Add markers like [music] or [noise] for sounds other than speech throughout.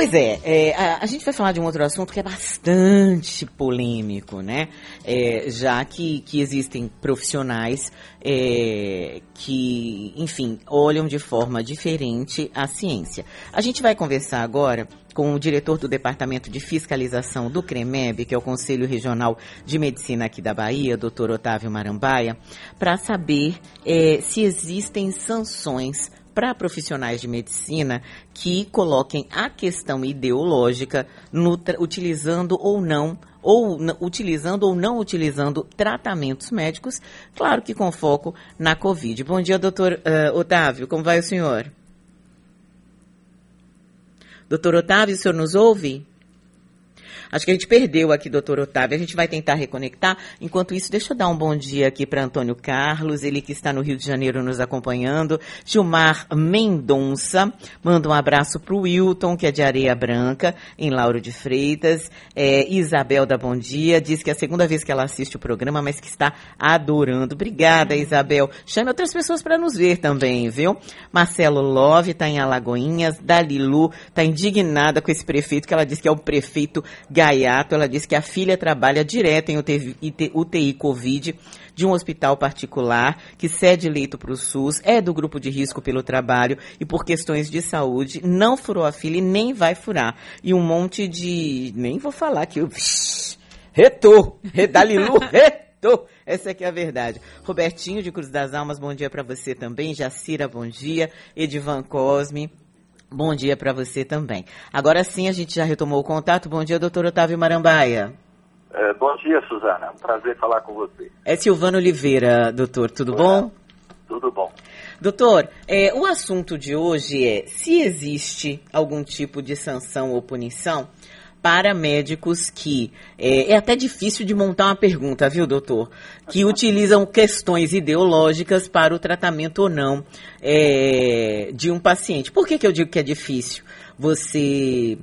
Pois é, é a, a, gente vai falar de um outro assunto que é bastante polêmico, né? É, já que, que existem profissionais é, que, enfim, olham de forma diferente a ciência. A gente vai conversar agora com o diretor do Departamento de Fiscalização do CREMEB, que é o Conselho Regional de Medicina aqui da Bahia, doutor Otávio Marambaia, para saber é, se existem sanções para profissionais de medicina que coloquem a questão ideológica no, utilizando ou não ou utilizando ou não utilizando tratamentos médicos, claro que com foco na Covid. Bom dia, doutor uh, Otávio, como vai o senhor? Doutor Otávio, o senhor nos ouve? Acho que a gente perdeu aqui, doutor Otávio. A gente vai tentar reconectar. Enquanto isso, deixa eu dar um bom dia aqui para Antônio Carlos, ele que está no Rio de Janeiro nos acompanhando. Gilmar Mendonça, manda um abraço para o Wilton, que é de Areia Branca, em Lauro de Freitas. É, Isabel da Bom Dia, diz que é a segunda vez que ela assiste o programa, mas que está adorando. Obrigada, Isabel. Chame outras pessoas para nos ver também, viu? Marcelo Love está em Alagoinhas. Dalilu está indignada com esse prefeito, que ela diz que é o prefeito Gaiato, ela disse que a filha trabalha direto em UTI, UTI Covid de um hospital particular que cede leito para o SUS, é do grupo de risco pelo trabalho e por questões de saúde, não furou a fila e nem vai furar. E um monte de. Nem vou falar que eu. Retou! Redalilu, [laughs] retou! Essa aqui é a verdade. Robertinho de Cruz das Almas, bom dia para você também. Jacira, bom dia. Edivan Cosme. Bom dia para você também. Agora sim, a gente já retomou o contato. Bom dia, doutor Otávio Marambaia. É, bom dia, Suzana. prazer falar com você. É Silvano Oliveira, doutor. Tudo bom? Tudo bom. Doutor, é, o assunto de hoje é se existe algum tipo de sanção ou punição para médicos que é, é, até difícil de montar uma pergunta, viu, doutor? Que utilizam questões ideológicas para o tratamento ou não é, de um paciente. Por que, que eu digo que é difícil? Você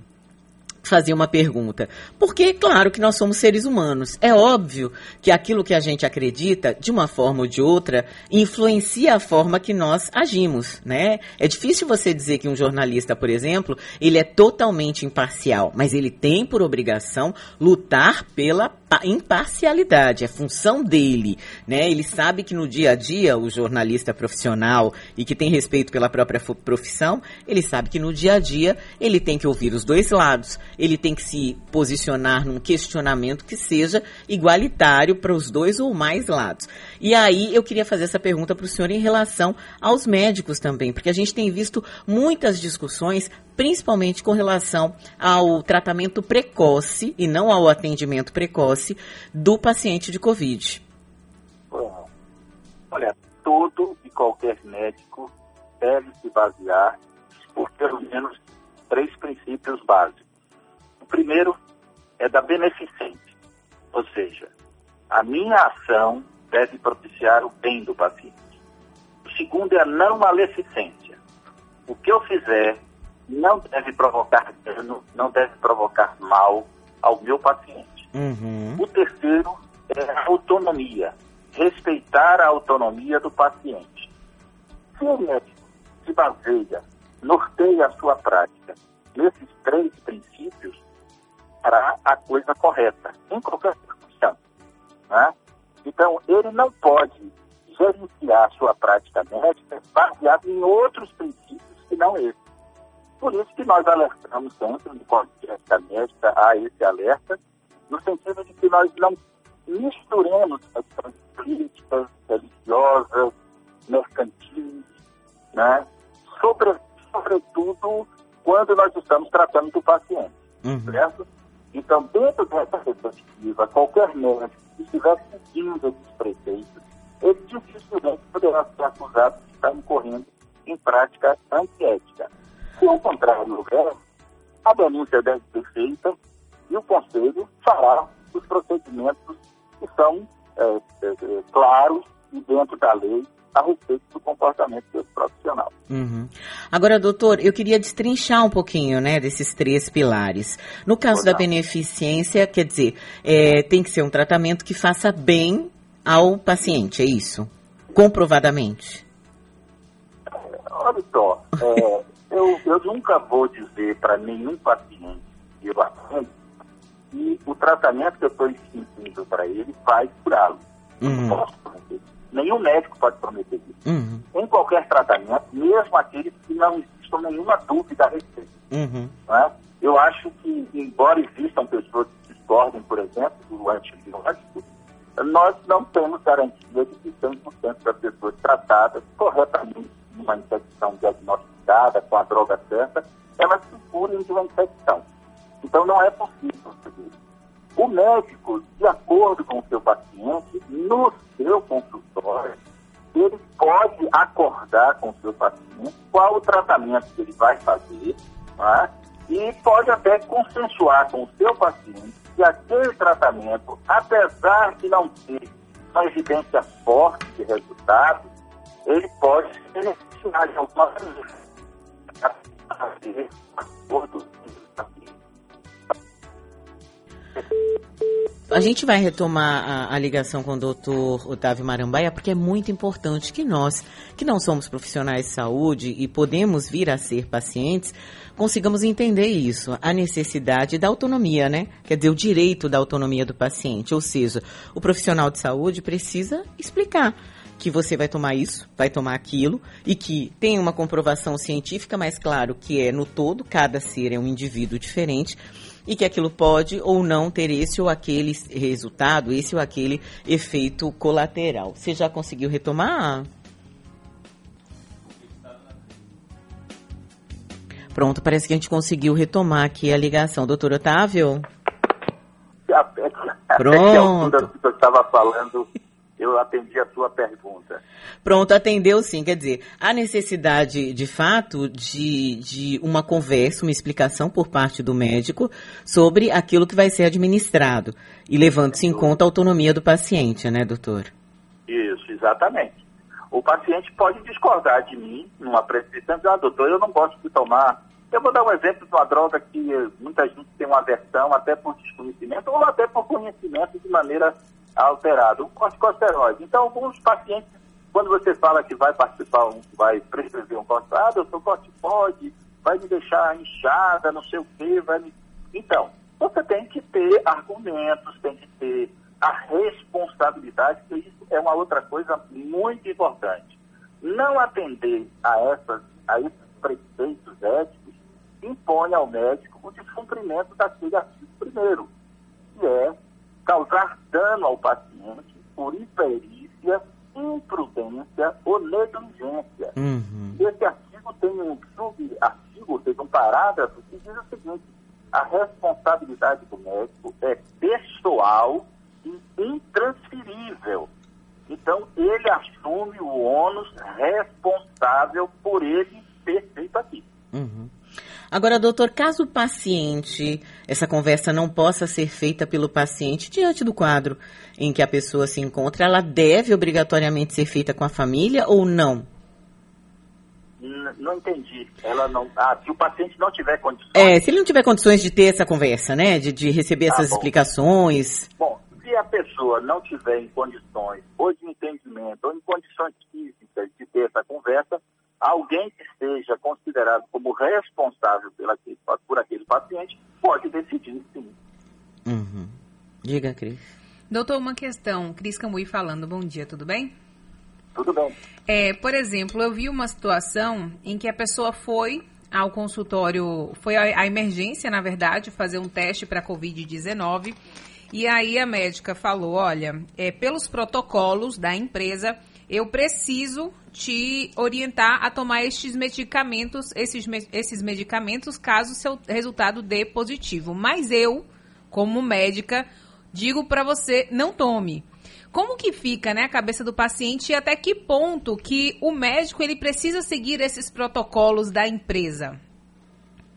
fazer uma pergunta. Porque, claro, que nós somos seres humanos. É óbvio que aquilo que a gente acredita, de uma forma ou de outra, influencia a forma que nós agimos, né? É difícil você dizer que um jornalista, por exemplo, ele é totalmente imparcial, mas ele tem por obrigação lutar pela imparcialidade, é função dele, né? Ele sabe que no dia a dia, o jornalista profissional e que tem respeito pela própria profissão, ele sabe que no dia a dia ele tem que ouvir os dois lados ele tem que se posicionar num questionamento que seja igualitário para os dois ou mais lados. E aí eu queria fazer essa pergunta para o senhor em relação aos médicos também, porque a gente tem visto muitas discussões, principalmente com relação ao tratamento precoce e não ao atendimento precoce do paciente de Covid. Bom, olha, todo e qualquer médico deve se basear por pelo menos três princípios básicos. O primeiro é da beneficente, ou seja, a minha ação deve propiciar o bem do paciente. O segundo é a não maleficência. O que eu fizer não deve provocar dano, não deve provocar mal ao meu paciente. Uhum. O terceiro é a autonomia, respeitar a autonomia do paciente. Se o médico se baseia, norteia a sua prática nesses três princípios, fará a coisa correta, em qualquer circunstância. Né? Então, ele não pode gerenciar sua prática médica baseado em outros princípios que não esse. Por isso que nós alertamos sempre no Código de Ética Médica a esse alerta, no sentido de que nós não misturemos questões políticas, religiosas, mercantis, né? Sobre, sobretudo quando nós estamos tratando do paciente, uhum. certo? Então, dentro dessa perspectiva, qualquer médico que estiver seguindo esses preceitos, ele dificilmente poderá ser acusado de estar incorrendo em prática antiética. Se ao contrário houver, a denúncia deve ser feita e o Conselho fará os procedimentos que são é, é, é claros e dentro da lei a respeito do comportamento desse profissional. Uhum. Agora, doutor, eu queria destrinchar um pouquinho, né, desses três pilares. No caso da beneficência, quer dizer, é, tem que ser um tratamento que faça bem ao paciente, é isso? comprovadamente? Olha só, é, [laughs] eu, eu nunca vou dizer para nenhum paciente que eu atendo que o tratamento que eu estou instituindo para ele vai curá-lo. Uhum. Não posso prometer. Nenhum médico pode prometer isso. Uhum. Em qualquer tratamento, mesmo aqueles que não existam nenhuma dúvida a respeito. Uhum. né? Eu acho que, embora existam pessoas que discordem, por exemplo, do antibiótico, nós não temos garantia de que 100% das pessoas tratadas corretamente com a droga certa, elas se curem de uma infecção. Então não é possível. O médico, de acordo com o seu paciente, no seu consultório, ele pode acordar com o seu paciente qual o tratamento que ele vai fazer, né? e pode até consensuar com o seu paciente que aquele tratamento, apesar de não ter uma evidência forte de resultado, ele pode se beneficiar de alguma maneira. A gente vai retomar a, a, ligação com o doutor Otávio Marambaia, porque é muito importante que nós, que não somos profissionais de saúde e podemos vir a ser pacientes, consigamos entender isso, a necessidade da autonomia, né? Quer dizer, o direito da autonomia do paciente. Ou seja, o profissional de saúde precisa explicar que você vai tomar isso, vai tomar aquilo, e que tem uma comprovação científica, mas claro que é no todo, cada ser é um indivíduo diferente, e que aquilo pode ou não ter esse ou aquele resultado, esse ou aquele efeito colateral. Você já conseguiu retomar? Pronto, parece que a gente conseguiu retomar aqui a ligação. Doutor Otávio? Pronto. [laughs] que eu estava falando, eu atendi a sua pergunta. Pronto, atendeu sim. Quer dizer, a necessidade, de fato, de, de uma conversa, uma explicação por parte do médico sobre aquilo que vai ser administrado. E levando-se em conta a autonomia do paciente, né, doutor? Isso, exatamente. O paciente pode discordar de mim numa prescrição, dizer, ah, doutor, eu não gosto de tomar. Eu vou dar um exemplo de uma droga que muita gente tem uma aversão, até por desconhecimento, ou até por conhecimento de maneira alterada, o corticosteroide. Então, alguns pacientes, quando você fala que vai participar, vai prescrever um corticosteroide, ah, sou corticoide, vai me deixar inchada, não sei o quê, vai me... Então, você tem que ter argumentos, tem que ter a responsabilidade, que isso é uma outra coisa muito importante. Não atender a, essas, a esses preceitos éticos impõe ao médico o descumprimento daquele artigo primeiro, que é causar dano ao paciente por imperícia, imprudência ou negligência. Uhum. Esse artigo tem um subartigo, ou seja, um parágrafo que diz o seguinte, a responsabilidade do médico é pessoal e intransferível. Então, ele assume o ônus responsável por ele ter feito aquilo. Uhum. Agora, doutor, caso o paciente, essa conversa não possa ser feita pelo paciente diante do quadro em que a pessoa se encontra, ela deve obrigatoriamente ser feita com a família ou não? Não entendi. Ela não. Ah, se o paciente não tiver condições. É, se ele não tiver condições de ter essa conversa, né? De, de receber ah, essas bom. explicações. Bom, se a pessoa não tiver em condições, ou de entendimento, ou em condições físicas de ter essa conversa, alguém que esteja considerado como responsável pela, por aquele paciente pode decidir sim. Uhum. Diga, Cris. Doutor, uma questão. Cris Camui falando. Bom dia, tudo bem? Tudo bem. É, por exemplo, eu vi uma situação em que a pessoa foi ao consultório, foi à emergência, na verdade, fazer um teste para Covid-19. E aí a médica falou: olha, é, pelos protocolos da empresa, eu preciso te orientar a tomar estes medicamentos, esses, esses medicamentos, caso seu resultado dê positivo. Mas eu, como médica, digo para você, não tome. Como que fica, né, a cabeça do paciente e até que ponto que o médico ele precisa seguir esses protocolos da empresa?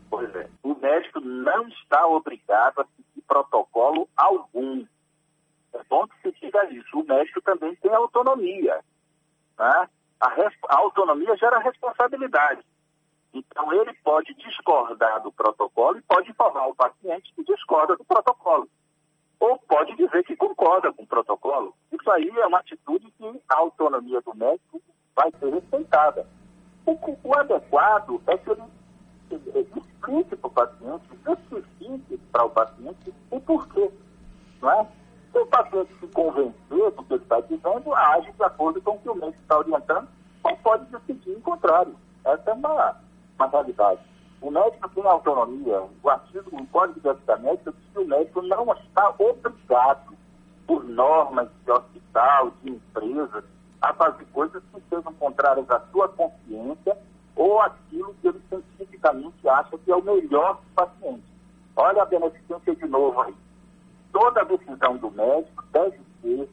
Pois é, o médico não está obrigado a seguir protocolo algum. É bom que se diga isso. O médico também tem autonomia. Né? A, a autonomia gera responsabilidade. Então, ele pode discordar do protocolo e pode informar o paciente que discorda do protocolo. ou pode dizer que concorda com o protocolo. Isso aí é uma atitude que a autonomia do médico vai ser respeitada. O, o adequado é que ele explique para o paciente, justifique para o paciente o porquê. Não é? Se o paciente se convencer do que ele está dizendo, age de acordo com o que o médico está orientando, ou pode decidir o contrário. Essa é uma, uma realidade. O médico tem autonomia. O artigo, o Código de Ética Médica diz que o médico não está obrigado, por normas de hospital, de empresas, a fazer coisas que sejam contrárias à sua consciência ou aquilo que ele cientificamente acha que é o melhor para o paciente. Olha a beneficência de novo aí. Toda decisão do médico deve ser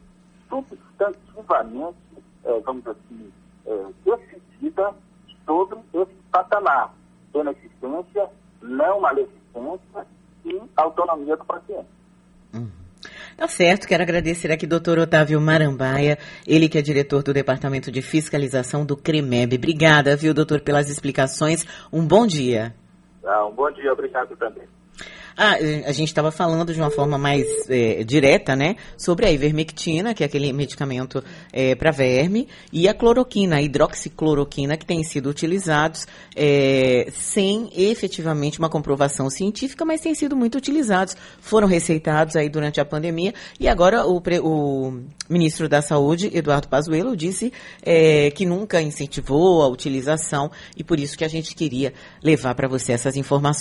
substantivamente, é, vamos dizer assim, é, decidida sobre esse patamar. Beneficência, não maleficência e autonomia do paciente. Uhum. Tá certo, quero agradecer aqui doutor Otávio Marambaia, ele que é diretor do Departamento de Fiscalização do CREMEB. Obrigada, viu, doutor, pelas explicações. Um bom dia. Ah, um bom dia, obrigado também. Ah, a gente estava falando de uma forma mais é, direta, né, sobre a ivermectina, que é aquele medicamento é, para verme, e a cloroquina, a hidroxicloroquina, que tem sido utilizados é, sem efetivamente uma comprovação científica, mas têm sido muito utilizados. Foram receitados aí durante a pandemia e agora o, o ministro da Saúde, Eduardo Pazuello, disse é, que nunca incentivou a utilização e por isso que a gente queria levar para você essas informações.